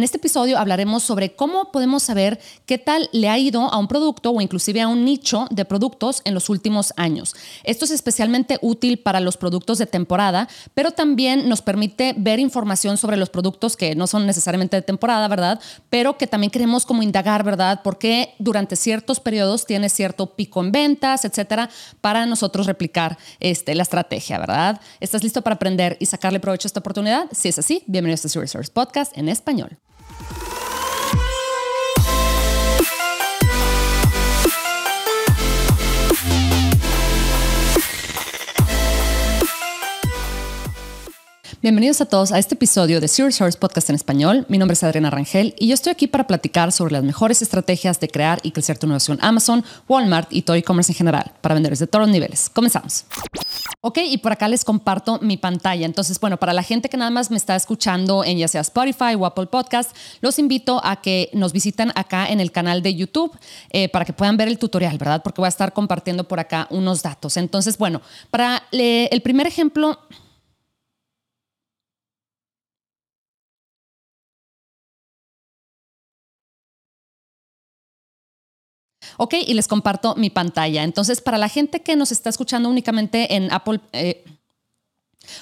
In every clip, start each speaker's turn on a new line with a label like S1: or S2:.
S1: En este episodio hablaremos sobre cómo podemos saber qué tal le ha ido a un producto o inclusive a un nicho de productos en los últimos años. Esto es especialmente útil para los productos de temporada, pero también nos permite ver información sobre los productos que no son necesariamente de temporada, ¿verdad? Pero que también queremos como indagar, ¿verdad? Porque durante ciertos periodos tiene cierto pico en ventas, etcétera, para nosotros replicar este, la estrategia, ¿verdad? ¿Estás listo para aprender y sacarle provecho a esta oportunidad? Si es así, bienvenidos a Serious Source Podcast en español. Bienvenidos a todos a este episodio de Serious Source Podcast en español. Mi nombre es Adriana Rangel y yo estoy aquí para platicar sobre las mejores estrategias de crear y crecer tu negocio en Amazon, Walmart y todo e-commerce en general para vendedores de todos los niveles. Comenzamos. Ok, y por acá les comparto mi pantalla. Entonces, bueno, para la gente que nada más me está escuchando en ya sea Spotify o Apple Podcast, los invito a que nos visiten acá en el canal de YouTube eh, para que puedan ver el tutorial, ¿verdad? Porque voy a estar compartiendo por acá unos datos. Entonces, bueno, para el primer ejemplo Ok, y les comparto mi pantalla. Entonces, para la gente que nos está escuchando únicamente en Apple... Eh,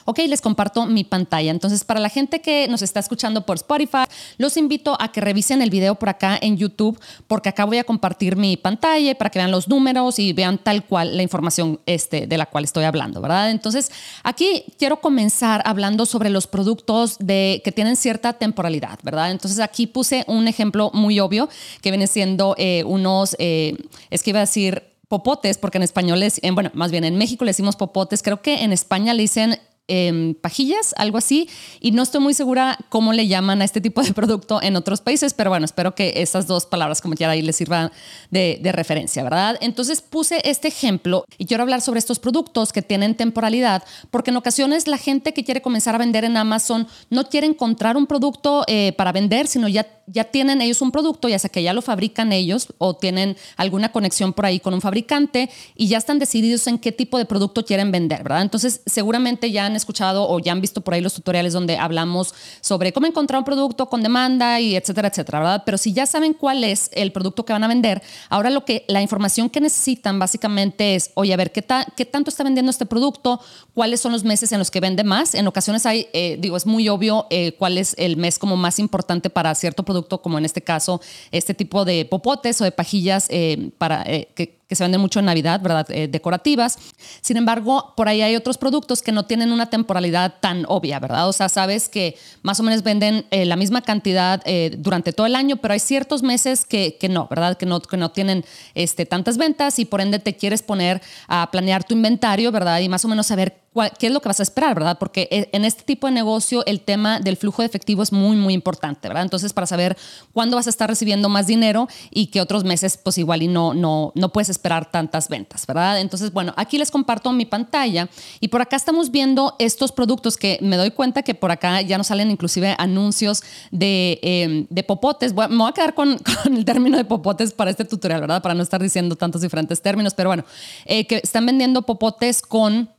S1: Ok, les comparto mi pantalla. Entonces, para la gente que nos está escuchando por Spotify, los invito a que revisen el video por acá en YouTube, porque acá voy a compartir mi pantalla para que vean los números y vean tal cual la información este, de la cual estoy hablando, ¿verdad? Entonces, aquí quiero comenzar hablando sobre los productos de, que tienen cierta temporalidad, ¿verdad? Entonces, aquí puse un ejemplo muy obvio que viene siendo eh, unos, eh, es que iba a decir popotes, porque en español es, bueno, más bien en México le decimos popotes, creo que en España le dicen Em, pajillas, algo así, y no estoy muy segura cómo le llaman a este tipo de producto en otros países, pero bueno, espero que esas dos palabras como quiera ahí les sirvan de, de referencia, ¿verdad? Entonces puse este ejemplo y quiero hablar sobre estos productos que tienen temporalidad, porque en ocasiones la gente que quiere comenzar a vender en Amazon no quiere encontrar un producto eh, para vender, sino ya, ya tienen ellos un producto, ya sea que ya lo fabrican ellos o tienen alguna conexión por ahí con un fabricante y ya están decididos en qué tipo de producto quieren vender, ¿verdad? Entonces seguramente ya han escuchado o ya han visto por ahí los tutoriales donde hablamos sobre cómo encontrar un producto con demanda y etcétera, etcétera, ¿verdad? Pero si ya saben cuál es el producto que van a vender, ahora lo que la información que necesitan básicamente es, oye, a ver, ¿qué, qué tanto está vendiendo este producto? ¿Cuáles son los meses en los que vende más? En ocasiones hay, eh, digo, es muy obvio eh, cuál es el mes como más importante para cierto producto, como en este caso, este tipo de popotes o de pajillas eh, para que que se venden mucho en Navidad, ¿verdad? Eh, decorativas. Sin embargo, por ahí hay otros productos que no tienen una temporalidad tan obvia, ¿verdad? O sea, sabes que más o menos venden eh, la misma cantidad eh, durante todo el año, pero hay ciertos meses que, que no, ¿verdad? Que no, que no tienen este, tantas ventas y por ende te quieres poner a planear tu inventario, ¿verdad? Y más o menos saber qué es lo que vas a esperar, ¿verdad? Porque eh, en este tipo de negocio el tema del flujo de efectivo es muy, muy importante, ¿verdad? Entonces, para saber cuándo vas a estar recibiendo más dinero y qué otros meses, pues igual y no, no, no puedes esperar tantas ventas, ¿verdad? Entonces, bueno, aquí les comparto mi pantalla y por acá estamos viendo estos productos que me doy cuenta que por acá ya nos salen inclusive anuncios de, em, de popotes. me voy a quedar con, con, el término de popotes para este tutorial, ¿verdad? Para no estar diciendo tantos diferentes términos, pero bueno, eh, que están vendiendo popotes con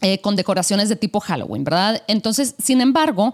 S1: eh, con decoraciones de tipo Halloween, ¿verdad? Entonces, sin embargo,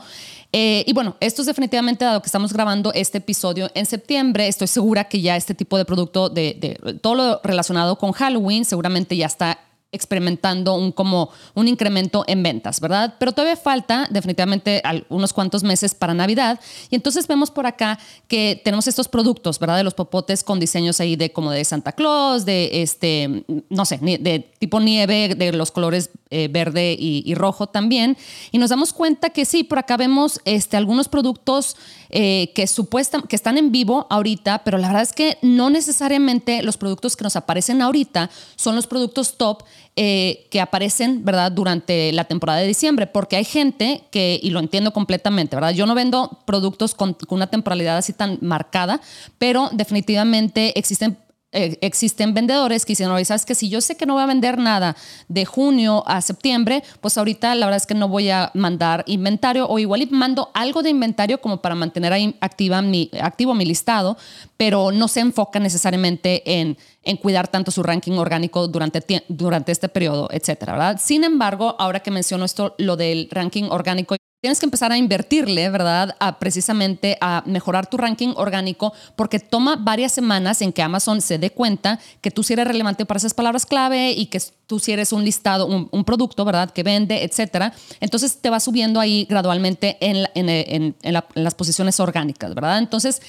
S1: eh, y bueno, esto es definitivamente dado que estamos grabando este episodio en septiembre, estoy segura que ya este tipo de producto, de, de todo lo relacionado con Halloween, seguramente ya está experimentando un como un incremento en ventas, ¿verdad? Pero todavía falta definitivamente unos cuantos meses para Navidad y entonces vemos por acá que tenemos estos productos, ¿verdad? De los popotes con diseños ahí de como de Santa Claus, de este, no sé, de tipo nieve, de los colores eh, verde y, rojo también y nos damos cuenta que sí, por acá vemos este, algunos productos eh, que supuestan que están en vivo ahorita, pero la verdad es que no necesariamente los productos que nos aparecen ahorita son los productos top eh, que aparecen, ¿verdad?, durante la temporada de diciembre, porque hay gente que, y lo entiendo completamente, ¿verdad? Yo no vendo productos con, con una temporalidad así tan marcada, pero definitivamente existen eh, existen vendedores que dicen, oye, sabes que si yo sé que no voy a vender nada de junio a septiembre, pues ahorita la verdad es que no voy a mandar inventario o igual mando algo de inventario como para mantener ahí activa mi, activo mi listado, pero no se enfoca necesariamente en, en cuidar tanto su ranking orgánico durante, durante este periodo, etcétera. Sin embargo, ahora que menciono esto, lo del ranking orgánico, tienes que empezar a invertirle, ¿verdad? A precisamente a mejorar tu ranking orgánico porque toma varias semanas en que Amazon se dé cuenta que tú sí eres relevante para esas palabras clave y que tú sí eres un listado, un, producto, ¿verdad? Que vende, etcétera. Entonces te va subiendo ahí gradualmente en, en, las posiciones orgánicas, ¿verdad? Entonces,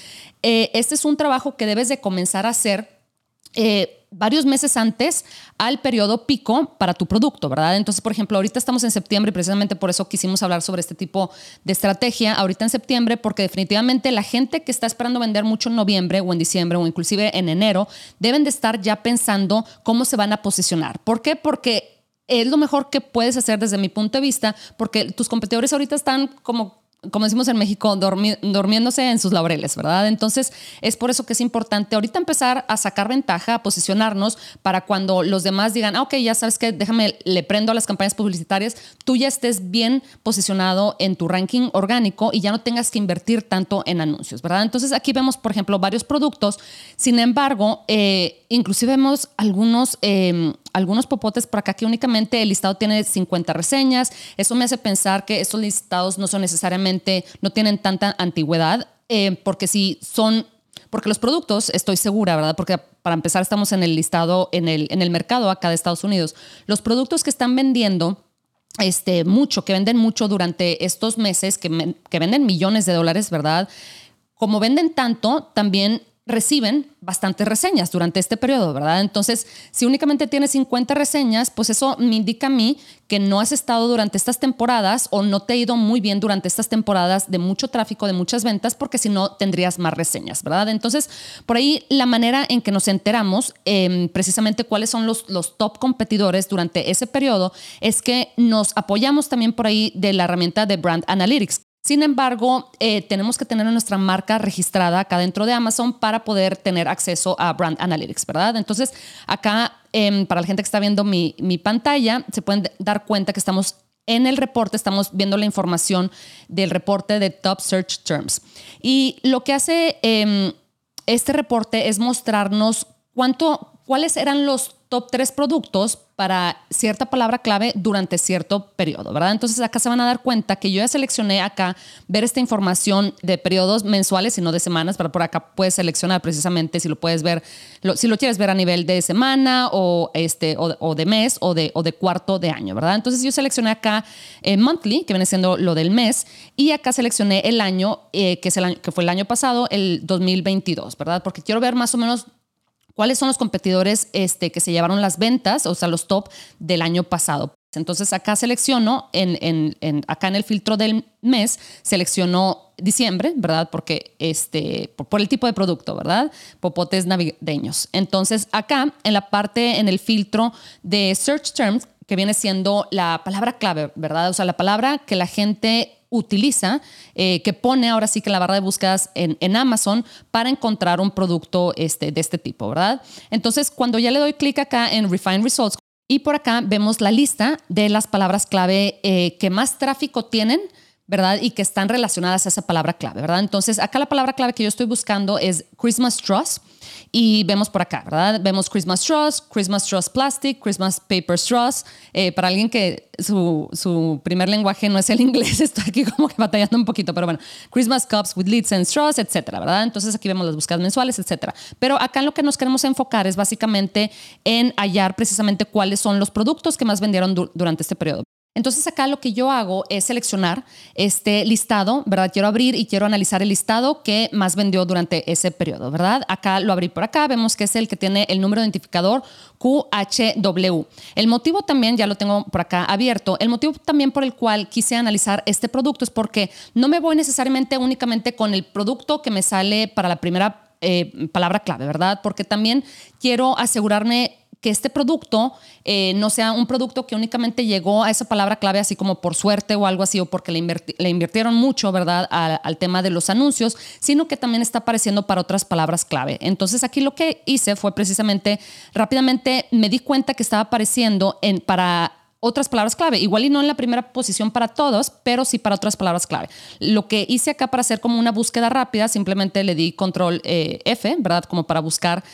S1: eh, este es un trabajo que debes de comenzar a hacer. Eh, varios meses antes al periodo pico para tu producto, ¿verdad? Entonces, por ejemplo, ahorita estamos en septiembre y precisamente por eso quisimos hablar sobre este tipo de estrategia ahorita en septiembre, porque definitivamente la gente que está esperando vender mucho en noviembre o en diciembre o inclusive en enero, deben de estar ya pensando cómo se van a posicionar. ¿Por qué? Porque es lo mejor que puedes hacer desde mi punto de vista, porque tus competidores ahorita están como como decimos en México, durmiéndose en sus laureles, ¿verdad? Entonces, es por eso que es importante ahorita empezar a sacar ventaja, a posicionarnos para cuando los demás digan, ah, ok, ya sabes que déjame, le prendo a las campañas publicitarias, tú ya estés bien posicionado en tu ranking orgánico y ya no tengas que invertir tanto en anuncios, ¿verdad? Entonces, aquí vemos, por ejemplo, varios productos. Sin embargo, eh, inclusive vemos algunos... Em, algunos popotes por acá que únicamente el listado tiene 50 reseñas. Eso me hace pensar que estos listados no son necesariamente, no tienen tanta antigüedad, eh, porque si son, porque los productos, estoy segura, ¿verdad? Porque para empezar estamos en el listado, en el, en el mercado acá de Estados Unidos. Los productos que están vendiendo este, mucho, que venden mucho durante estos meses, que, que venden millones de dólares, ¿verdad? Como venden tanto, también reciben bastantes reseñas durante este periodo, ¿verdad? Entonces, si únicamente tienes 50 reseñas, pues eso me indica a mí que no has estado durante estas temporadas o no te ha ido muy bien durante estas temporadas de mucho tráfico, de muchas ventas, porque si no tendrías más reseñas, ¿verdad? Entonces, por ahí la manera en que nos enteramos em, precisamente cuáles son los, los top competidores durante ese periodo es que nos apoyamos también por ahí de la herramienta de Brand Analytics, sin embargo, eh, tenemos que tener nuestra marca registrada acá dentro de Amazon para poder tener acceso a Brand Analytics, ¿verdad? Entonces, acá, em, para la gente que está viendo mi, pantalla, se pueden dar cuenta que estamos en el reporte, estamos viendo la información del reporte de Top Search Terms. Y lo que hace em, este reporte es mostrarnos cuánto, cuáles eran los top tres productos para cierta palabra clave durante cierto periodo, ¿verdad? Entonces acá se van a dar cuenta que yo ya seleccioné acá ver esta información de periodos mensuales y no de semanas, pero por acá puedes seleccionar precisamente si lo puedes ver, si lo quieres ver a nivel de semana o, este, o, de mes o de, o de cuarto de año, ¿verdad? Entonces yo seleccioné acá eh, monthly, que viene siendo lo del mes, y acá seleccioné el año, eh, que, es el año, que fue el año pasado, el 2022, ¿verdad? Porque quiero ver más o menos cuáles son los competidores este, que se llevaron las ventas, o sea, los top del año pasado. Entonces acá selecciono, en, acá en el filtro del mes, selecciono diciembre, ¿verdad? Porque este, por, el tipo de producto, ¿verdad? Popotes navideños. Entonces acá en la parte, en el filtro de Search Terms, que viene siendo la palabra clave, ¿verdad? O sea, la palabra que la gente utiliza, eh, que pone ahora sí que la barra de búsquedas en, Amazon para encontrar un producto este, de este tipo, ¿verdad? Entonces, cuando ya le doy clic acá en Refine Results y por acá vemos la lista de las palabras clave eh, que más tráfico tienen, ¿verdad? Y que están relacionadas a esa palabra clave, ¿verdad? Entonces, acá la palabra clave que yo estoy buscando es Christmas Trust. Y vemos por acá, ¿verdad? Vemos Christmas Straws, Christmas Straws Plastic, Christmas Paper Straws. Eh, para alguien que su, su, primer lenguaje no es el inglés, estoy aquí como que batallando un poquito, pero bueno, Christmas Cups with Lids and Straws, etcétera, ¿verdad? Entonces aquí vemos las búsquedas mensuales, etcétera. Pero acá en lo que nos queremos enfocar es básicamente en hallar precisamente cuáles son los productos que más vendieron durante este periodo. Entonces acá lo que yo hago es seleccionar este listado, ¿verdad? Quiero abrir y quiero analizar el listado que más vendió durante ese periodo, ¿verdad? Acá lo abrí por acá, vemos que es el que tiene el número de identificador QHW. El motivo también, ya lo tengo por acá abierto, el motivo también por el cual quise analizar este producto es porque no me voy necesariamente únicamente con el producto que me sale para la primera eh, palabra clave, ¿verdad? Porque también quiero asegurarme que este producto eh, no sea un producto que únicamente llegó a esa palabra clave así como por suerte o algo así o porque le, invirtieron mucho, ¿verdad?, al, tema de los anuncios, sino que también está apareciendo para otras palabras clave. Entonces aquí lo que hice fue precisamente rápidamente me di cuenta que estaba apareciendo en, para otras palabras clave. Igual y no en la primera posición para todos, pero sí para otras palabras clave. Lo que hice acá para hacer como una búsqueda rápida, simplemente le di control eh, F, ¿verdad? Como para buscar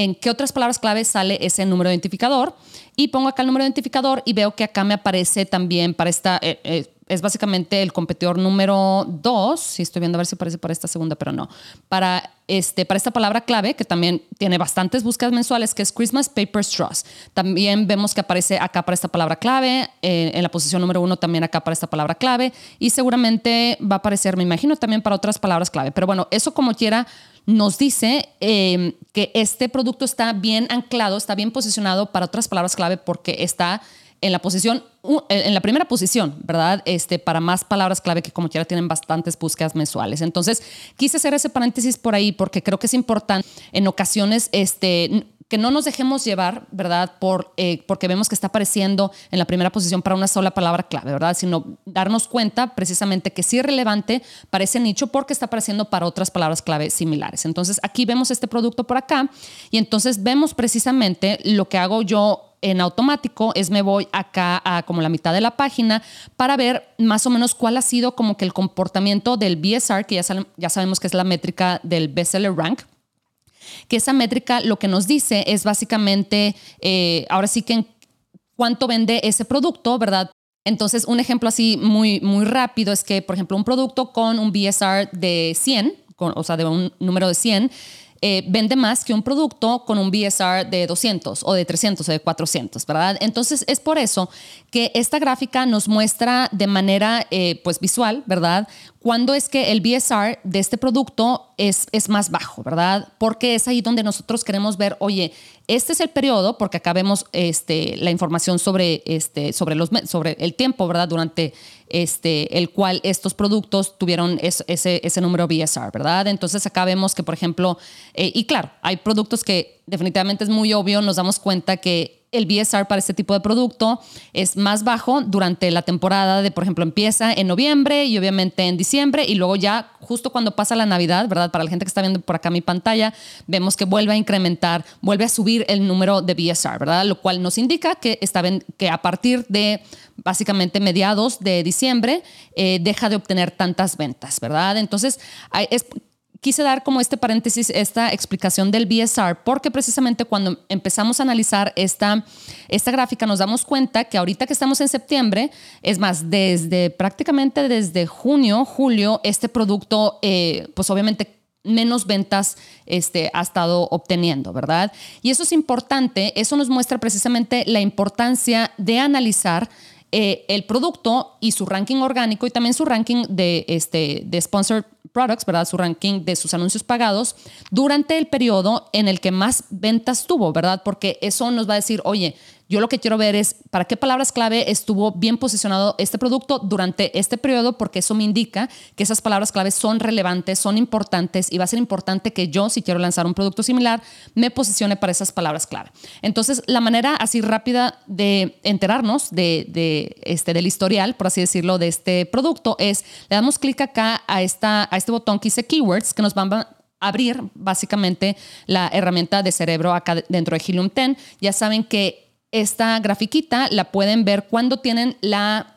S1: en qué otras palabras clave sale ese número de identificador y pongo acá el número de identificador y veo que acá me aparece también para esta, eh, eh, es básicamente el competidor número dos. Si estoy viendo a ver si aparece para esta segunda, pero no. Para, este, para esta palabra clave, que también tiene bastantes búsquedas mensuales, que es Christmas Paper Straws. También vemos que aparece acá para esta palabra clave. Eh, en la posición número uno también acá para esta palabra clave. Y seguramente va a aparecer, me imagino, también para otras palabras clave. Pero bueno, eso como quiera nos dice eh, que este producto está bien anclado, está bien posicionado para otras palabras clave porque está en la posición, en la primera posición, ¿verdad? Este, para más palabras clave que como quiera tienen bastantes búsquedas mensuales. Entonces, quise hacer ese paréntesis por ahí porque creo que es importante en ocasiones, este, que no nos dejemos llevar, ¿verdad? Por, eh, porque vemos que está apareciendo en la primera posición para una sola palabra clave, ¿verdad? Sino darnos cuenta precisamente que sí es relevante para ese nicho porque está apareciendo para otras palabras clave similares. Entonces, aquí vemos este producto por acá y entonces vemos precisamente lo que hago yo en automático es me voy acá a como la mitad de la página para ver más o menos cuál ha sido como que el comportamiento del BSR, que ya, sabemos que es la métrica del bestseller rank que esa métrica lo que nos dice es básicamente, eh, ahora sí que cuánto vende ese producto, ¿verdad? Entonces, un ejemplo así muy, muy rápido es que, por ejemplo, un producto con un BSR de 100, o sea, de un número de 100, eh, vende más que un producto con un BSR de 200 o de 300 o de 400, ¿verdad? Entonces es por eso que esta gráfica nos muestra de manera eh, pues visual, ¿verdad? Cuándo es que el BSR de este producto es, es más bajo, ¿verdad? Porque es ahí donde nosotros queremos ver, oye, este es el periodo, porque acá vemos este, la información sobre, este, sobre, los, sobre el tiempo, ¿verdad? Durante este, el cual estos productos tuvieron ese, ese número BSR, ¿verdad? Entonces acá vemos que, por ejemplo, eh, y claro, hay productos que definitivamente es muy obvio, nos damos cuenta que el BSR para este tipo de producto es más bajo durante la temporada de, por ejemplo, empieza en noviembre y obviamente en diciembre y luego ya justo cuando pasa la Navidad, ¿verdad? Para la gente que está viendo por acá mi pantalla, vemos que vuelve a incrementar, vuelve a subir el número de BSR, ¿verdad? Lo cual nos indica que, está, que a partir de básicamente mediados de diciembre eh, deja de obtener tantas ventas, ¿verdad? Entonces, es quise dar como este paréntesis, esta explicación del BSR, porque precisamente cuando empezamos a analizar esta, esta gráfica nos damos cuenta que ahorita que estamos en septiembre, es más, desde prácticamente desde junio, julio, este producto, eh, pues obviamente menos ventas este, ha estado obteniendo, ¿verdad? Y eso es importante, eso nos muestra precisamente la importancia de analizar eh, el producto y su ranking orgánico y también su ranking de, este, de sponsored products, ¿verdad? Su ranking de sus anuncios pagados durante el periodo en el que más ventas tuvo, ¿verdad? Porque eso nos va a decir, oye, yo lo que quiero ver es para qué palabras clave estuvo bien posicionado este producto durante este periodo, porque eso me indica que esas palabras clave son relevantes, son importantes y va a ser importante que yo, si quiero lanzar un producto similar, me posicione para esas palabras clave. Entonces, la manera así rápida de enterarnos de, de este, del historial, por así decirlo, de este producto es, le damos clic acá a, esta, a este botón que dice Keywords, que nos van a abrir básicamente la herramienta de cerebro acá dentro de Helium 10. Ya saben que esta grafiquita la pueden ver cuando tienen la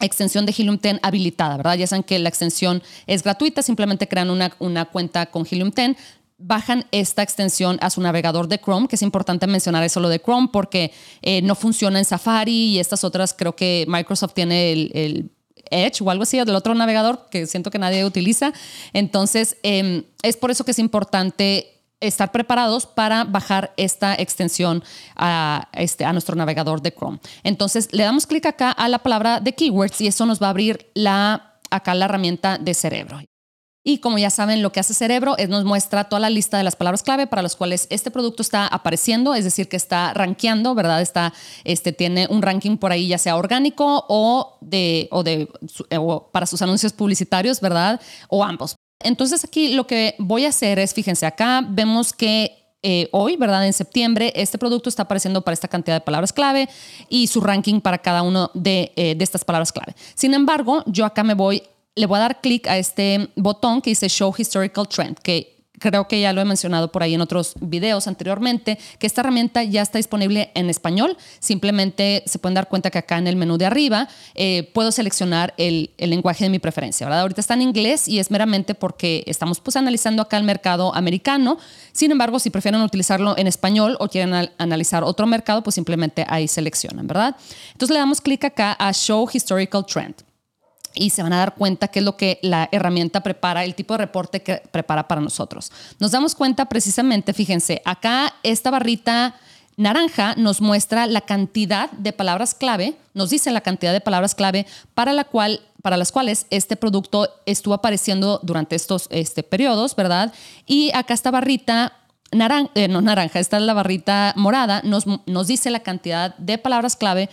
S1: extensión de Helium 10 habilitada, ¿verdad? Ya saben que la extensión es gratuita, simplemente crean una, una cuenta con Helium 10, bajan esta extensión a su navegador de Chrome, que es importante mencionar eso lo de Chrome porque eh, no funciona en Safari y estas otras, creo que Microsoft tiene el, Edge o algo así del otro navegador que siento que nadie utiliza. Entonces, em, es por eso que es importante estar preparados para bajar esta extensión a, este, a nuestro navegador de Chrome. Entonces le damos clic acá a la palabra de keywords y eso nos va a abrir la, acá la herramienta de cerebro. Y como ya saben, lo que hace Cerebro es nos muestra toda la lista de las palabras clave para las cuales este producto está apareciendo, es decir, que está rankeando, ¿verdad? Está, este, tiene un ranking por ahí, ya sea orgánico o, de, o, de, o para sus anuncios publicitarios, ¿verdad? O ambos. Entonces aquí lo que voy a hacer es, fíjense, acá vemos que eh, hoy, ¿verdad? En septiembre, este producto está apareciendo para esta cantidad de palabras clave y su ranking para cada uno de, eh, de estas palabras clave. Sin embargo, yo acá me voy, le voy a dar clic a este botón que dice Show Historical Trend, que creo que ya lo he mencionado por ahí en otros videos anteriormente, que esta herramienta ya está disponible en español. Simplemente se pueden dar cuenta que acá en el menú de arriba eh, puedo seleccionar el, lenguaje de mi preferencia. ¿verdad? Ahorita está en inglés y es meramente porque estamos pues analizando acá el mercado americano. Sin embargo, si prefieren utilizarlo en español o quieren analizar otro mercado, pues simplemente ahí seleccionan, ¿verdad? Entonces le damos clic acá a Show Historical Trend. Y se van a dar cuenta qué es lo que la herramienta prepara, el tipo de reporte que prepara para nosotros. Nos damos cuenta precisamente, fíjense, acá esta barrita naranja nos muestra la cantidad de palabras clave, nos dice la cantidad de palabras clave para, la cual, para las cuales este producto estuvo apareciendo durante estos este, periodos, ¿verdad? Y acá esta barrita naranja, eh, no naranja, esta es la barrita morada, nos, nos dice la cantidad de palabras clave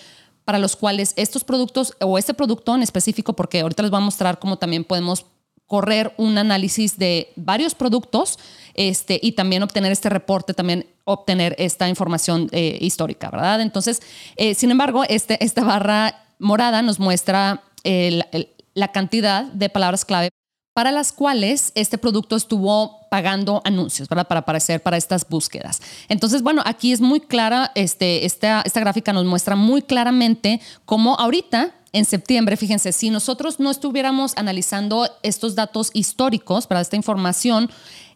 S1: para los cuales estos productos o este producto en específico, porque ahorita les voy a mostrar cómo también podemos correr un análisis de varios productos este, y también obtener este reporte, también obtener esta información eh, histórica, ¿verdad? Entonces, eh, sin embargo, este, esta barra morada nos muestra la cantidad de palabras clave para las cuales este producto estuvo pagando anuncios, ¿verdad? Para aparecer para estas búsquedas. Entonces, bueno, aquí es muy clara, este, esta, esta gráfica nos muestra muy claramente cómo ahorita en septiembre, fíjense, si nosotros no estuviéramos analizando estos datos históricos para esta información,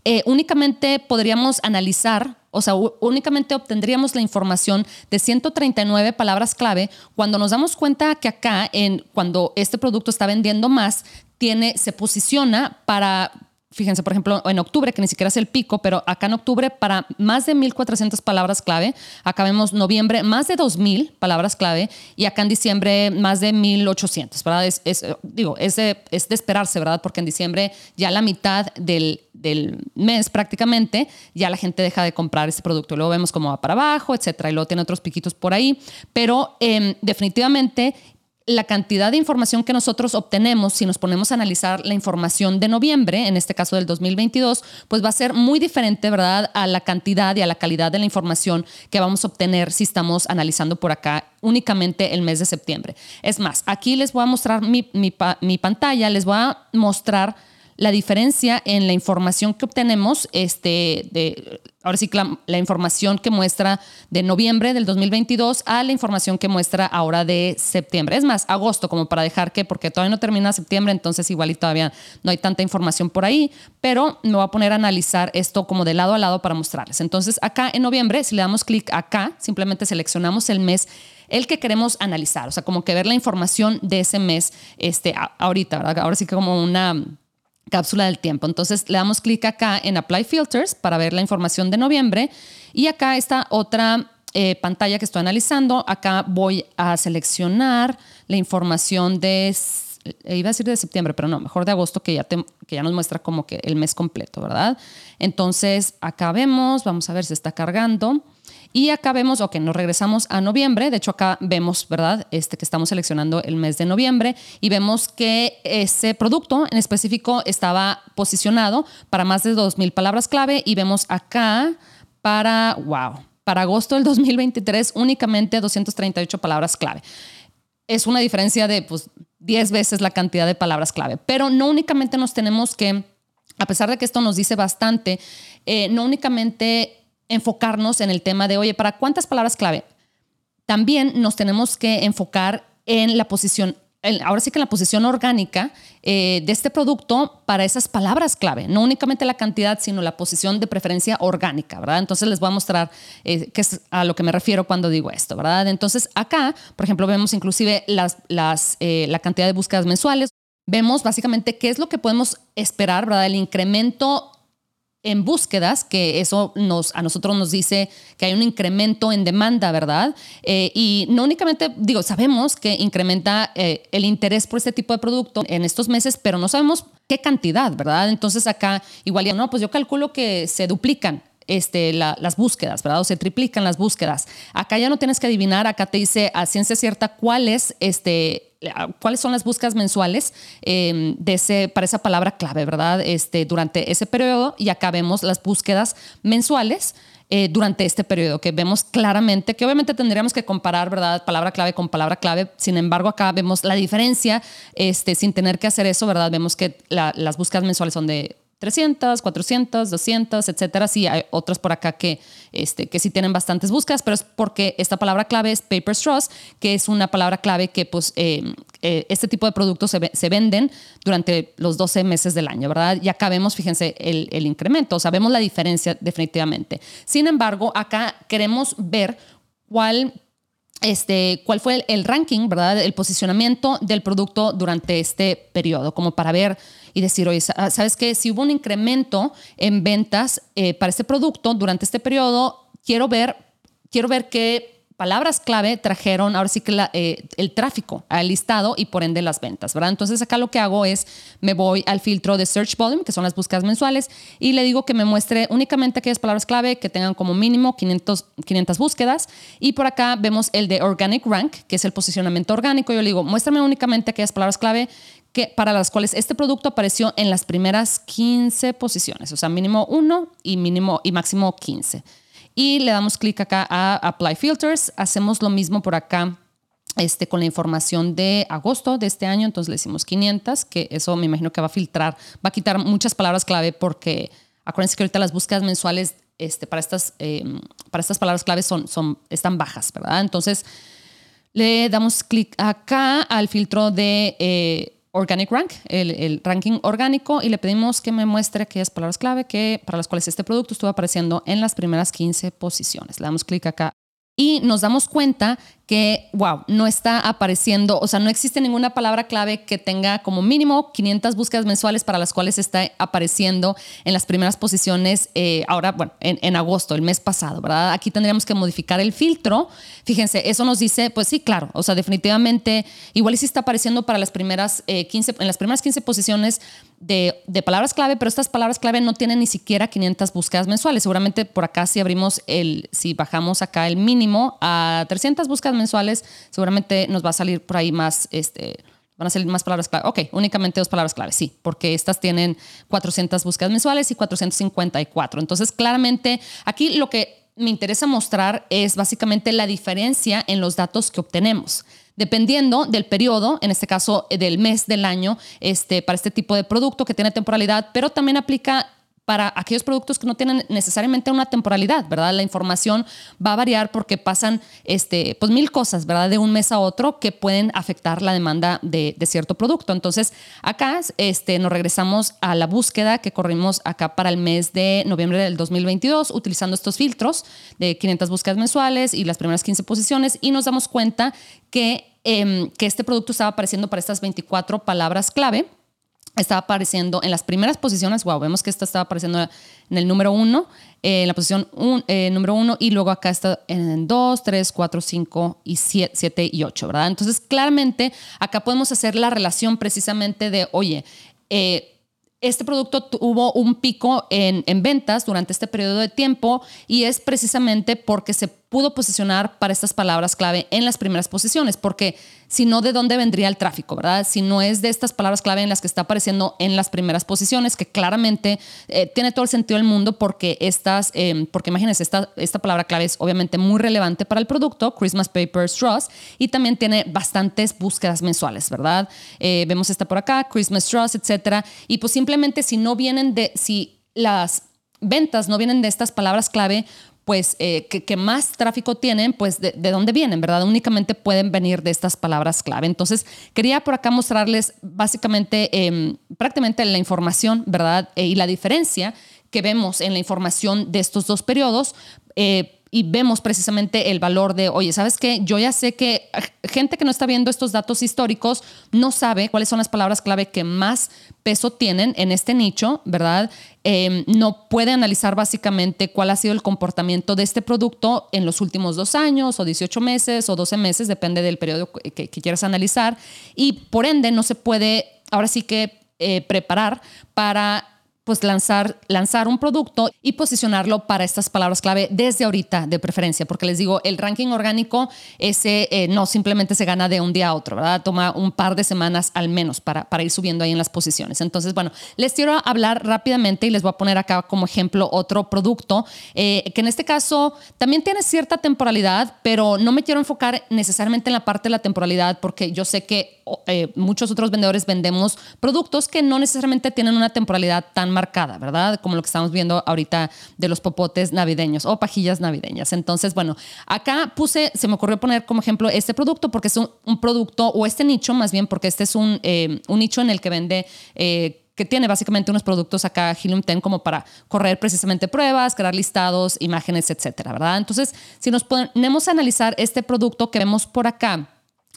S1: eh, únicamente podríamos analizar, o sea, únicamente obtendríamos la información de 139 palabras clave cuando nos damos cuenta que acá, en, cuando este producto está vendiendo más, tiene, se posiciona para fíjense, por ejemplo, en octubre, que ni siquiera es el pico, pero acá en octubre para más de 1.400 palabras clave, acá vemos noviembre más de 2.000 palabras clave y acá en diciembre más de 1.800, ¿verdad? Es, digo, es de, es de, esperarse, ¿verdad? Porque en diciembre ya la mitad del, mes prácticamente ya la gente deja de comprar este producto. Luego vemos cómo va para abajo, etcétera, y luego tiene otros piquitos por ahí, pero eh, definitivamente la cantidad de información que nosotros obtenemos, si nos ponemos a analizar la información de noviembre, en este caso del 2022, pues va a ser muy diferente, ¿verdad?, a la cantidad y a la calidad de la información que vamos a obtener si estamos analizando por acá únicamente el mes de septiembre. Es más, aquí les voy a mostrar mi, mi pantalla, les voy a mostrar la diferencia en la información que obtenemos, este, de, ahora sí, la, información que muestra de noviembre del 2022 a la información que muestra ahora de septiembre. Es más, agosto, como para dejar que, porque todavía no termina septiembre, entonces igual y todavía no hay tanta información por ahí, pero me voy a poner a analizar esto como de lado a lado para mostrarles. Entonces, acá en noviembre, si le damos clic acá, simplemente seleccionamos el mes el que queremos analizar, o sea, como que ver la información de ese mes este, ahorita, ahora sí que como una cápsula del tiempo. Entonces le damos clic acá en Apply Filters para ver la información de noviembre y acá está otra eh, pantalla que estoy analizando. Acá voy a seleccionar la información de, eh, iba a decir de septiembre, pero no, mejor de agosto que ya, que ya nos muestra como que el mes completo, ¿verdad? Entonces acá vemos, vamos a ver si está cargando. Y acá vemos, ok, nos regresamos a noviembre. De hecho, acá vemos, ¿verdad? Este que estamos seleccionando el mes de noviembre y vemos que ese producto en específico estaba posicionado para más de 2.000 palabras clave y vemos acá para, wow, para agosto del 2023 únicamente 238 palabras clave. Es una diferencia de pues, 10 veces la cantidad de palabras clave, pero no únicamente nos tenemos que, a pesar de que esto nos dice bastante, eh, no únicamente enfocarnos en el tema de, oye, ¿para cuántas palabras clave? También nos tenemos que enfocar en la posición, ahora sí que en la posición orgánica eh, de este producto para esas palabras clave, no únicamente la cantidad, sino la posición de preferencia orgánica, ¿verdad? Entonces les voy a mostrar eh, qué es a lo que me refiero cuando digo esto, ¿verdad? Entonces acá, por ejemplo, vemos inclusive las, las, eh, la cantidad de búsquedas mensuales. Vemos básicamente qué es lo que podemos esperar, ¿verdad? El incremento en búsquedas, que eso nos, a nosotros nos dice que hay un incremento en demanda, ¿verdad? Eh, y no únicamente, digo, sabemos que incrementa eh, el interés por este tipo de producto en estos meses, pero no sabemos qué cantidad, ¿verdad? Entonces acá igual, no, pues yo calculo que se duplican este, las búsquedas, ¿verdad? O se triplican las búsquedas. Acá ya no tienes que adivinar, acá te dice a ciencia cierta cuál es este, cuáles son las búsquedas mensuales em, de ese, para esa palabra clave, ¿verdad? Este, durante ese periodo y acá vemos las búsquedas mensuales. Eh, durante este periodo, que vemos claramente que obviamente tendríamos que comparar, ¿verdad? Palabra clave con palabra clave. Sin embargo, acá vemos la diferencia, este, sin tener que hacer eso, ¿verdad? Vemos que las búsquedas mensuales son de 300, 400, 200, etcétera. Sí, hay otros por acá que, este, que sí tienen bastantes búsquedas, pero es porque esta palabra clave es paper straws, que es una palabra clave que pues eh, eh, este tipo de productos se, se, venden durante los 12 meses del año, ¿verdad? Y acá vemos, fíjense, el, el incremento, o sea, vemos la diferencia definitivamente. Sin embargo, acá queremos ver cuál este, cuál fue el, ranking, ¿verdad? El posicionamiento del producto durante este periodo, como para ver y decir, oye, ¿sabes qué? Si hubo un incremento en ventas eh, para este producto durante este periodo, quiero ver, quiero ver qué palabras clave trajeron ahora sí que eh, el tráfico al listado y por ende las ventas, ¿verdad? Entonces acá lo que hago es me voy al filtro de Search Volume, que son las búsquedas mensuales, y le digo que me muestre únicamente aquellas palabras clave que tengan como mínimo 500, 500 búsquedas. Y por acá vemos el de Organic Rank, que es el posicionamiento orgánico. Yo le digo, muéstrame únicamente aquellas palabras clave que, para las cuales este producto apareció en las primeras 15 posiciones, o sea, mínimo 1 y mínimo y máximo 15 y le damos clic acá a Apply Filters. Hacemos lo mismo por acá este, con la información de agosto de este año, entonces le decimos 500, que eso me imagino que va a filtrar, va a quitar muchas palabras clave porque acuérdense que ahorita las búsquedas mensuales este, para, estas, em, para estas palabras clave son, son, están bajas, ¿verdad? Entonces le damos clic acá al filtro de eh, Organic Rank, el, ranking orgánico, y le pedimos que me muestre aquellas palabras clave que, para las cuales este producto estuvo apareciendo en las primeras 15 posiciones. Le damos clic acá y nos damos cuenta que, wow, no está apareciendo, o sea, no existe ninguna palabra clave que tenga como mínimo 500 búsquedas mensuales para las cuales está apareciendo en las primeras posiciones, eh, ahora, bueno, en, agosto, el mes pasado, ¿verdad? Aquí tendríamos que modificar el filtro. Fíjense, eso nos dice, pues sí, claro, o sea, definitivamente, igual sí está apareciendo para las primeras 15, eh, en las primeras 15 posiciones de, de, palabras clave, pero estas palabras clave no tienen ni siquiera 500 búsquedas mensuales. Seguramente por acá si abrimos el, si bajamos acá el mínimo a 300 búsquedas mensuales, seguramente nos va a salir por ahí más, este, van a salir más palabras clave. Ok, únicamente dos palabras clave, sí, porque estas tienen 400 búsquedas mensuales y 454. Entonces, claramente, aquí lo que me interesa mostrar es básicamente la diferencia en los datos que obtenemos. Dependiendo del periodo, en este caso del mes del año, este, para este tipo de producto que tiene temporalidad, pero también aplica para aquellos productos que no tienen necesariamente una temporalidad, ¿verdad? La información va a variar porque pasan este, pues mil cosas, ¿verdad? De un mes a otro que pueden afectar la demanda de, cierto producto. Entonces, acá este, nos regresamos a la búsqueda que corrimos acá para el mes de noviembre del 2022, utilizando estos filtros de 500 búsquedas mensuales y las primeras 15 posiciones, y nos damos cuenta que, em, que este producto estaba apareciendo para estas 24 palabras clave estaba apareciendo en las primeras posiciones. Wow, vemos que esta estaba apareciendo en el número uno, eh, en la posición eh, número uno, y luego acá está en dos, tres, cuatro, cinco y siete, y ocho, ¿verdad? Entonces, claramente acá podemos hacer la relación precisamente de, oye, eh, este producto tuvo un pico en, en, ventas durante este periodo de tiempo y es precisamente porque se pudo posicionar para estas palabras clave en las primeras posiciones, porque si no, ¿de dónde vendría el tráfico, verdad? Si no es de estas palabras clave en las que está apareciendo en las primeras posiciones, que claramente eh, tiene todo el sentido del mundo porque estas, em, porque imagínense, esta, esta palabra clave es obviamente muy relevante para el producto, Christmas Paper Straws, y también tiene bastantes búsquedas mensuales, ¿verdad? Eh, vemos esta por acá, Christmas Straws, etcétera, y pues simplemente si no vienen de, si las ventas no vienen de estas palabras clave, pues eh, que, más tráfico tienen, pues de, dónde vienen, ¿verdad? Únicamente pueden venir de estas palabras clave. Entonces, quería por acá mostrarles básicamente em, prácticamente la información, ¿verdad? E, y la diferencia que vemos en la información de estos dos periodos. Eh, y vemos precisamente el valor de, oye, ¿sabes qué? Yo ya sé que gente que no está viendo estos datos históricos no sabe cuáles son las palabras clave que más peso tienen en este nicho, ¿verdad? Em, no puede analizar básicamente cuál ha sido el comportamiento de este producto en los últimos dos años o 18 meses o 12 meses, depende del periodo que, quieras analizar. Y por ende no se puede ahora sí que eh, preparar para pues lanzar, lanzar un producto y posicionarlo para estas palabras clave desde ahorita de preferencia, porque les digo, el ranking orgánico ese eh, no simplemente se gana de un día a otro, ¿verdad? Toma un par de semanas al menos para, para ir subiendo ahí en las posiciones. Entonces, bueno, les quiero hablar rápidamente y les voy a poner acá como ejemplo otro producto eh, que en este caso también tiene cierta temporalidad, pero no me quiero enfocar necesariamente en la parte de la temporalidad porque yo sé que eh, muchos otros vendedores vendemos productos que no necesariamente tienen una temporalidad tan marcada, ¿verdad? Como lo que estamos viendo ahorita de los popotes navideños o pajillas navideñas. Entonces, bueno, acá puse, se me ocurrió poner como ejemplo este producto porque es un, producto o este nicho más bien porque este es un, eh, un nicho en el que vende... Eh, que tiene básicamente unos productos acá, Helium 10, como para correr precisamente pruebas, crear listados, imágenes, etcétera, ¿verdad? Entonces, si nos ponemos a analizar este producto que vemos por acá,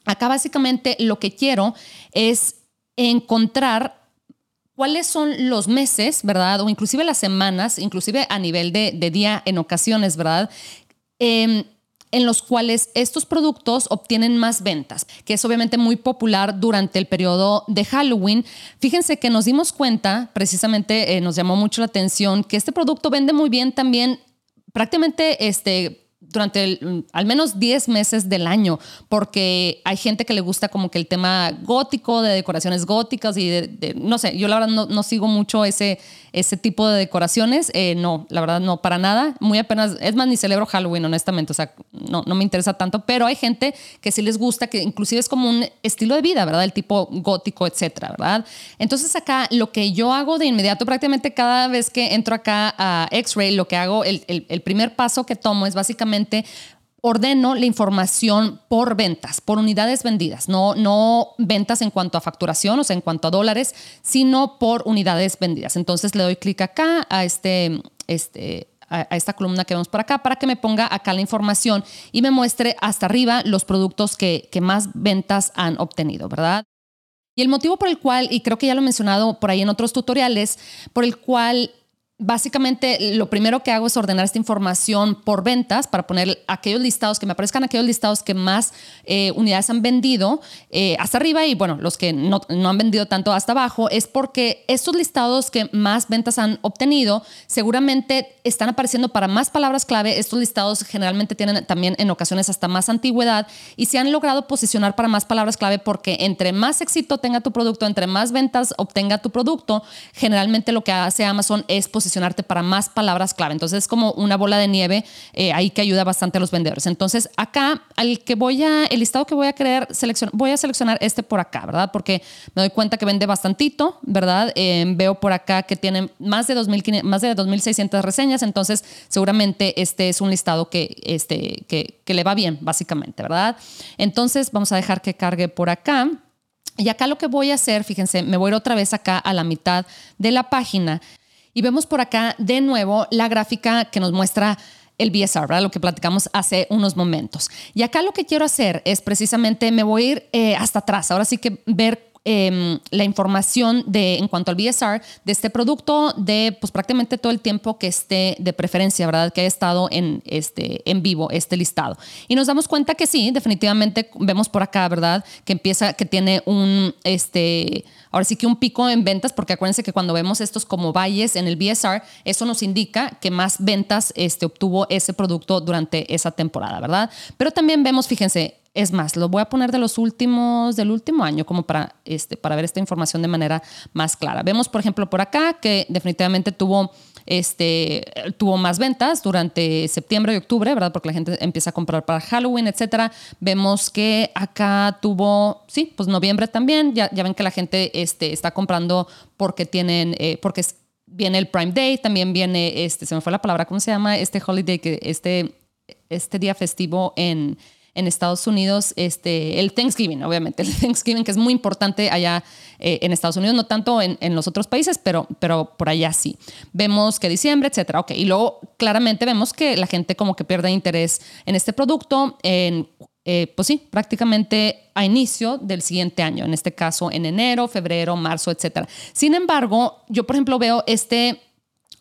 S1: acá básicamente lo que quiero es encontrar cuáles son los meses, ¿verdad? O inclusive las semanas, inclusive a nivel de, día en ocasiones, ¿verdad? Em, en los cuales estos productos obtienen más ventas, que es obviamente muy popular durante el periodo de Halloween. Fíjense que nos dimos cuenta, precisamente eh, nos llamó mucho la atención, que este producto vende muy bien también prácticamente este, durante mm, al menos 10 meses del año, porque hay gente que le gusta como que el tema gótico, de decoraciones góticas y de, no sé, yo la verdad no, no, sigo mucho ese, ese tipo de decoraciones, eh, no, la verdad no, para nada, muy apenas, es más, ni celebro Halloween, honestamente, o sea, no, no me interesa tanto, pero hay gente que sí les gusta, que inclusive es como un estilo de vida, ¿verdad? El tipo gótico, etcétera, ¿verdad? Entonces acá lo que yo hago de inmediato, prácticamente cada vez que entro acá a X-Ray, lo que hago, el, el, el primer paso que tomo es básicamente ordeno la información por ventas, por unidades vendidas, no, no ventas en cuanto a facturación, o sea, en cuanto a dólares, sino por unidades vendidas. Entonces le doy clic acá a este, este, a, esta columna que vemos por acá para que me ponga acá la información y me muestre hasta arriba los productos que, que más ventas han obtenido, ¿verdad? Y el motivo por el cual, y creo que ya lo he mencionado por ahí en otros tutoriales, por el cual Básicamente, lo primero que hago es ordenar esta información por ventas para poner aquellos listados que me aparezcan, aquellos listados que más eh, unidades han vendido eh, hasta arriba y, bueno, los que no, han vendido tanto hasta abajo, es porque estos listados que más ventas han obtenido seguramente están apareciendo para más palabras clave. Estos listados generalmente tienen también en ocasiones hasta más antigüedad y se han logrado posicionar para más palabras clave porque entre más éxito tenga tu producto, entre más ventas obtenga tu producto, generalmente lo que hace Amazon es posicionar posicionarte para más palabras clave. Entonces es como una bola de nieve eh, ahí que ayuda bastante a los vendedores. Entonces acá, al que voy a, el listado que voy a crear, voy a seleccionar este por acá, ¿verdad? Porque me doy cuenta que vende bastantito, ¿verdad? Eh, veo por acá que tiene más de, 2, más de 2.600 reseñas, entonces seguramente este es un listado que, este, que, le va bien, básicamente, ¿verdad? Entonces vamos a dejar que cargue por acá. Y acá lo que voy a hacer, fíjense, me voy otra vez acá a la mitad de la página y vemos por acá de nuevo la gráfica que nos muestra el BSR, ¿verdad? Lo que platicamos hace unos momentos. Y acá lo que quiero hacer es precisamente, me voy a ir eh, hasta atrás, ahora sí que ver Em, la información de, en cuanto al BSR de este producto de pues prácticamente todo el tiempo que esté de preferencia, ¿verdad? Que haya estado en, este, en vivo este listado. Y nos damos cuenta que sí, definitivamente vemos por acá, ¿verdad? Que empieza, que tiene un, este, ahora sí que un pico en ventas, porque acuérdense que cuando vemos estos como valles en el BSR, eso nos indica que más ventas este, obtuvo ese producto durante esa temporada, ¿verdad? Pero también vemos, fíjense, es más, lo voy a poner de los últimos, del último año, como para, este, para ver esta información de manera más clara. Vemos, por ejemplo, por acá que definitivamente tuvo, este, tuvo más ventas durante septiembre y octubre, ¿verdad? Porque la gente empieza a comprar para Halloween, etcétera. Vemos que acá tuvo, sí, pues noviembre también. Ya, ya ven que la gente este, está comprando porque tienen, eh, porque viene el Prime Day, también viene, este, se me fue la palabra, ¿cómo se llama? Este holiday, que este, este día festivo en en Estados Unidos este, el Thanksgiving, obviamente, el Thanksgiving que es muy importante allá eh, en Estados Unidos, no tanto en, en, los otros países, pero, pero por allá sí. Vemos que diciembre, etcétera. Ok, y luego claramente vemos que la gente como que pierde interés en este producto en eh, pues sí, prácticamente a inicio del siguiente año, en este caso en enero, febrero, marzo, etcétera. Sin embargo, yo por ejemplo veo este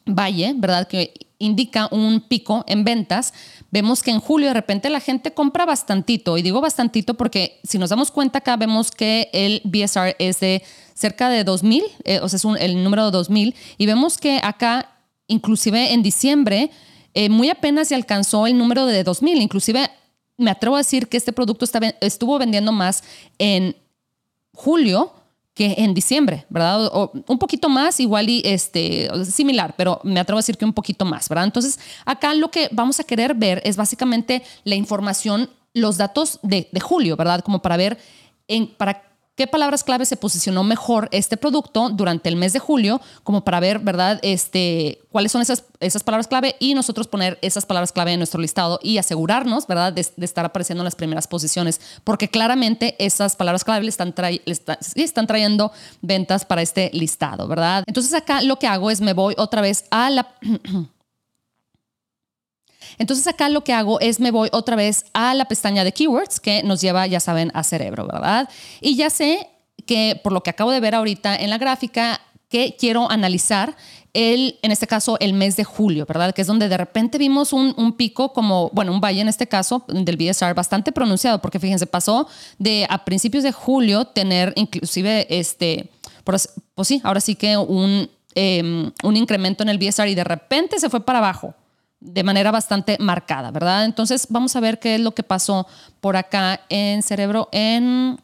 S1: valle, ¿verdad? Que indica un pico en ventas, vemos que en julio de repente la gente compra bastantito. Y digo bastantito porque si nos damos cuenta acá vemos que el BSR es de cerca de 2000, eh, o sea, es el número de 2000. Y vemos que acá, inclusive en diciembre, eh, muy apenas se alcanzó el número de 2000. Inclusive me atrevo a decir que este producto estuvo vendiendo más en julio que en diciembre, ¿verdad? O, un poquito más, igual y este, similar, pero me atrevo a decir que un poquito más, ¿verdad? Entonces, acá lo que vamos a querer ver es básicamente la información, los datos de, julio, ¿verdad? Como para ver, en, para qué palabras clave se posicionó mejor este producto durante el mes de julio, como para ver, ¿verdad? Este, cuáles son esas, esas palabras clave y nosotros poner esas palabras clave en nuestro listado y asegurarnos, ¿verdad? De, estar apareciendo en las primeras posiciones, porque claramente esas palabras clave están, están trayendo ventas para este listado, ¿verdad? Entonces acá lo que hago es me voy otra vez a la... Entonces acá lo que hago es me voy otra vez a la pestaña de keywords que nos lleva, ya saben, a cerebro, ¿verdad? Y ya sé que por lo que acabo de ver ahorita en la gráfica, que quiero analizar el, en este caso, el mes de julio, ¿verdad? Que es donde de repente vimos un, pico como, bueno, un valle en este caso del BSR bastante pronunciado, porque fíjense, pasó de a principios de julio tener inclusive este, pues sí, ahora sí que un, em, un incremento en el BSR y de repente se fue para abajo de manera bastante marcada, ¿verdad? Entonces vamos a ver qué es lo que pasó por acá en cerebro en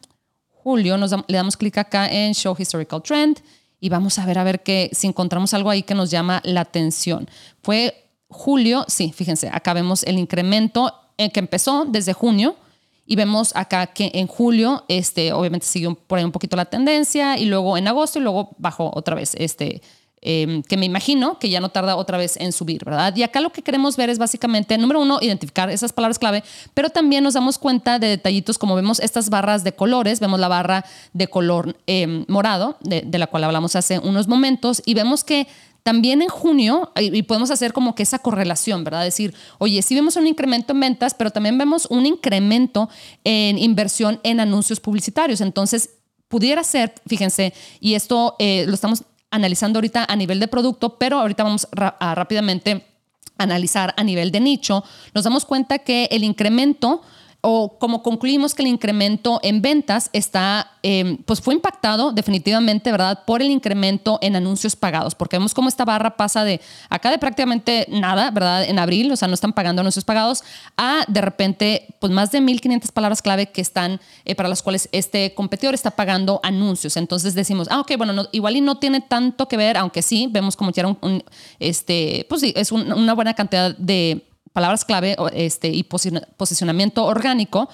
S1: julio. Nos, le damos clic acá en Show Historical Trend y vamos a ver a ver que si encontramos algo ahí que nos llama la atención. Fue julio, sí, fíjense, acá vemos el incremento en que empezó desde junio y vemos acá que en julio, este, obviamente siguió por ahí un poquito la tendencia y luego en agosto y luego bajó otra vez este Em, que me imagino que ya no tarda otra vez en subir, ¿verdad? Y acá lo que queremos ver es básicamente, número uno, identificar esas palabras clave, pero también nos damos cuenta de detallitos como vemos estas barras de colores, vemos la barra de color em, morado, de, la cual hablamos hace unos momentos, y vemos que también en junio, y podemos hacer como que esa correlación, ¿verdad? Decir, oye, sí vemos un incremento en ventas, pero también vemos un incremento en inversión en anuncios publicitarios. Entonces, pudiera ser, fíjense, y esto eh, lo estamos analizando ahorita a nivel de producto, pero ahorita vamos a rápidamente analizar a nivel de nicho, nos damos cuenta que el incremento o como concluimos que el incremento en ventas está, em, pues fue impactado definitivamente, ¿verdad? Por el incremento en anuncios pagados, porque vemos cómo esta barra pasa de acá de prácticamente nada, ¿verdad? En abril, o sea, no están pagando anuncios pagados, a de repente, pues más de 1.500 palabras clave que están, eh, para las cuales este competidor está pagando anuncios. Entonces decimos, ah, ok, bueno, igual y no tiene tanto que ver, aunque sí, vemos como ya un, este, pues sí, es una buena cantidad de palabras clave este, y posicionamiento orgánico.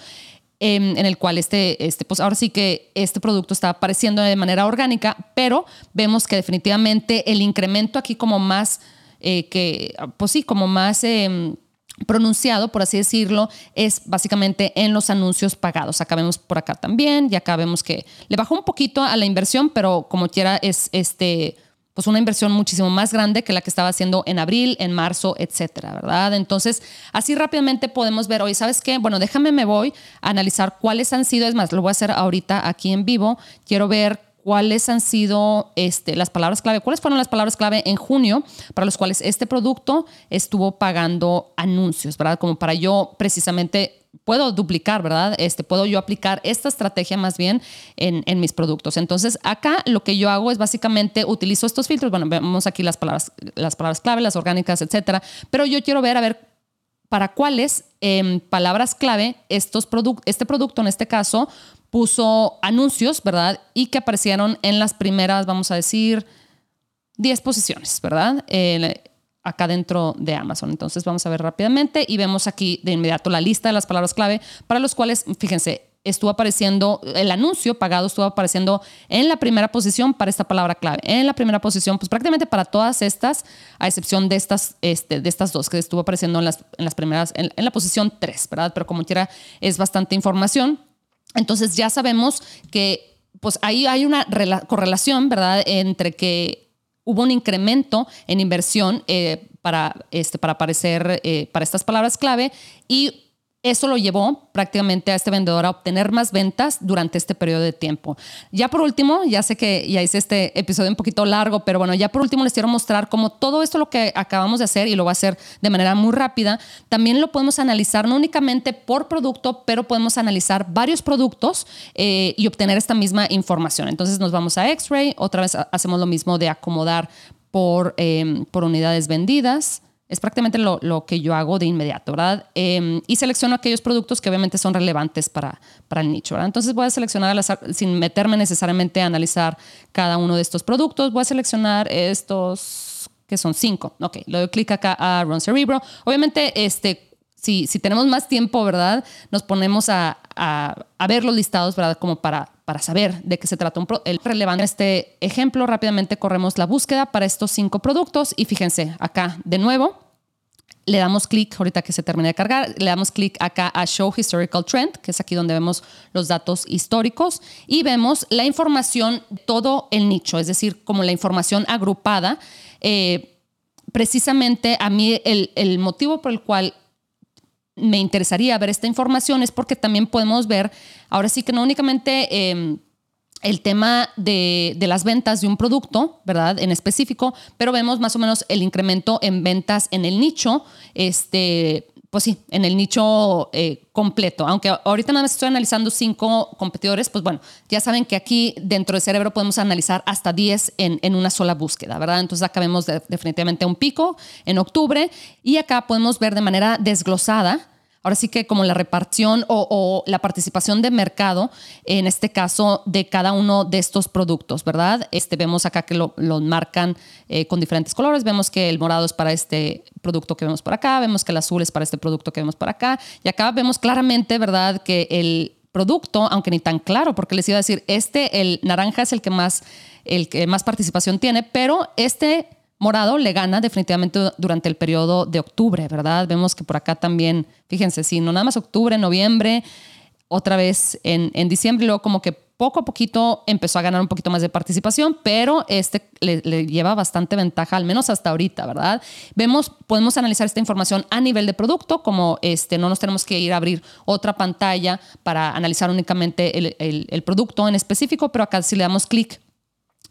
S1: Em, en, el cual este, este, pues ahora sí que este producto está apareciendo de manera orgánica, pero vemos que definitivamente el incremento aquí como más, eh, que, pues sí, como más em, pronunciado, por así decirlo, es básicamente en los anuncios pagados. Acá vemos por acá también, y acá vemos que le bajó un poquito a la inversión, pero como quiera es este pues una inversión muchísimo más grande que la que estaba haciendo en abril, en marzo, etcétera, ¿verdad? Entonces, así rápidamente podemos ver hoy, ¿sabes qué? Bueno, déjame, me voy a analizar cuáles han sido, es más, lo voy a hacer ahorita aquí en vivo, quiero ver cuáles han sido este, las palabras clave, cuáles fueron las palabras clave en junio para los cuales este producto estuvo pagando anuncios, ¿verdad? Como para yo precisamente puedo duplicar, ¿verdad? Este, puedo yo aplicar esta estrategia más bien en, mis productos. Entonces, acá lo que yo hago es básicamente utilizo estos filtros. Bueno, vemos aquí las palabras, las palabras clave, las orgánicas, etcétera. Pero yo quiero ver, a ver, para cuáles em, palabras clave estos este producto, en este caso, puso anuncios, ¿verdad? Y que aparecieron en las primeras, vamos a decir, 10 posiciones, ¿verdad? Acá dentro de Amazon. Entonces vamos a ver rápidamente y vemos aquí de inmediato la lista de las palabras clave para los cuales, fíjense, estuvo apareciendo, el anuncio pagado estuvo apareciendo en la primera posición para esta palabra clave. En la primera posición, pues prácticamente para todas estas, a excepción de estas, este, de estas dos que estuvo apareciendo en las, en las primeras, en, la posición 3, ¿verdad? Pero como quiera, es bastante información. Entonces ya sabemos que pues ahí hay una correlación, ¿verdad? Entre que hubo un incremento en inversión eh, para, este, para aparecer eh, para estas palabras clave y eso lo llevó prácticamente a este vendedor a obtener más ventas durante este periodo de tiempo. Ya por último, ya sé que ya hice este episodio un poquito largo, pero bueno, ya por último les quiero mostrar cómo todo esto lo que acabamos de hacer y lo voy a hacer de manera muy rápida, también lo podemos analizar no únicamente por producto, pero podemos analizar varios productos eh, y obtener esta misma información. Entonces nos vamos a X-Ray, otra vez hacemos lo mismo de acomodar por, eh, por unidades vendidas. Es prácticamente lo, que yo hago de inmediato, ¿verdad? Em, y selecciono aquellos productos que obviamente son relevantes para, para el nicho, ¿verdad? Entonces voy a seleccionar, sin meterme necesariamente a analizar cada uno de estos productos, voy a seleccionar estos que son cinco. Ok, le doy clic acá a Run Cerebro. Obviamente, este, si, si tenemos más tiempo, ¿verdad? Nos ponemos a, a, ver los listados, ¿verdad? Como para para saber de qué se trata un el relevante. En este ejemplo, rápidamente corremos la búsqueda para estos cinco productos y fíjense acá de nuevo. Le damos clic, ahorita que se termine de cargar, le damos clic acá a Show Historical Trend, que es aquí donde vemos los datos históricos, y vemos la información, todo el nicho, es decir, como la información agrupada. Eh, precisamente a mí el, el motivo por el cual me interesaría ver esta información es porque también podemos ver, ahora sí que no únicamente em, el tema de, las ventas de un producto, ¿verdad? En específico, pero vemos más o menos el incremento en ventas en el nicho, este, pues sí, en el nicho eh, completo. Aunque ahorita nada más estoy analizando cinco competidores, pues bueno, ya saben que aquí dentro del cerebro podemos analizar hasta 10 en, una sola búsqueda, ¿verdad? Entonces acá vemos definitivamente un pico en octubre y acá podemos ver de manera desglosada ahora sí que como la repartición o, la participación de mercado, en este caso, de cada uno de estos productos, ¿verdad? Este, vemos acá que lo, marcan eh, con diferentes colores. Vemos que el morado es para este producto que vemos por acá, vemos que el azul es para este producto que vemos por acá. Y acá vemos claramente, ¿verdad?, que el producto, aunque ni tan claro, porque les iba a decir, este, el naranja es el que más, el que más participación tiene, pero este Morado le gana definitivamente durante el periodo de octubre, ¿verdad? Vemos que por acá también, fíjense, sí, no nada más octubre, noviembre, otra vez en, en diciembre, luego como que poco a poquito empezó a ganar un poquito más de participación, pero este le, lleva bastante ventaja, al menos hasta ahorita, ¿verdad? Vemos, podemos analizar esta información a nivel de producto, como este, no nos tenemos que ir a abrir otra pantalla para analizar únicamente el, el, el producto en específico, pero acá si le damos clic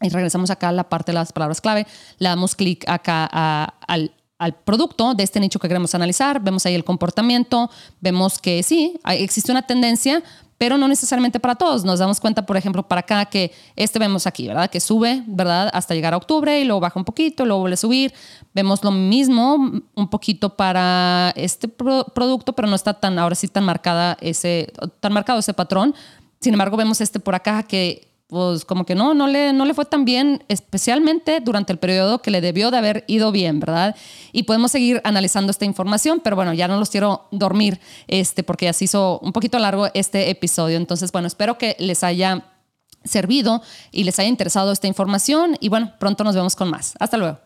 S1: y regresamos acá a la parte de las palabras clave, le damos clic acá al, al producto de este nicho que queremos analizar, vemos ahí el comportamiento, vemos que sí, existe una tendencia, pero no necesariamente para todos. Nos damos cuenta, por ejemplo, para acá que este vemos aquí, ¿verdad? Que sube, ¿verdad? Hasta llegar a octubre y luego baja un poquito, luego vuelve a subir. Vemos lo mismo un poquito para este producto, pero no está tan, ahora sí, tan marcada ese, tan marcado ese patrón. Sin embargo, vemos este por acá que pues como que no, no le, no le fue tan bien, especialmente durante el periodo que le debió de haber ido bien, ¿verdad? Y podemos seguir analizando esta información, pero bueno, ya no los quiero dormir, este, porque ya se hizo un poquito largo este episodio. Entonces, bueno, espero que les haya servido y les haya interesado esta información y bueno, pronto nos vemos con más. Hasta luego.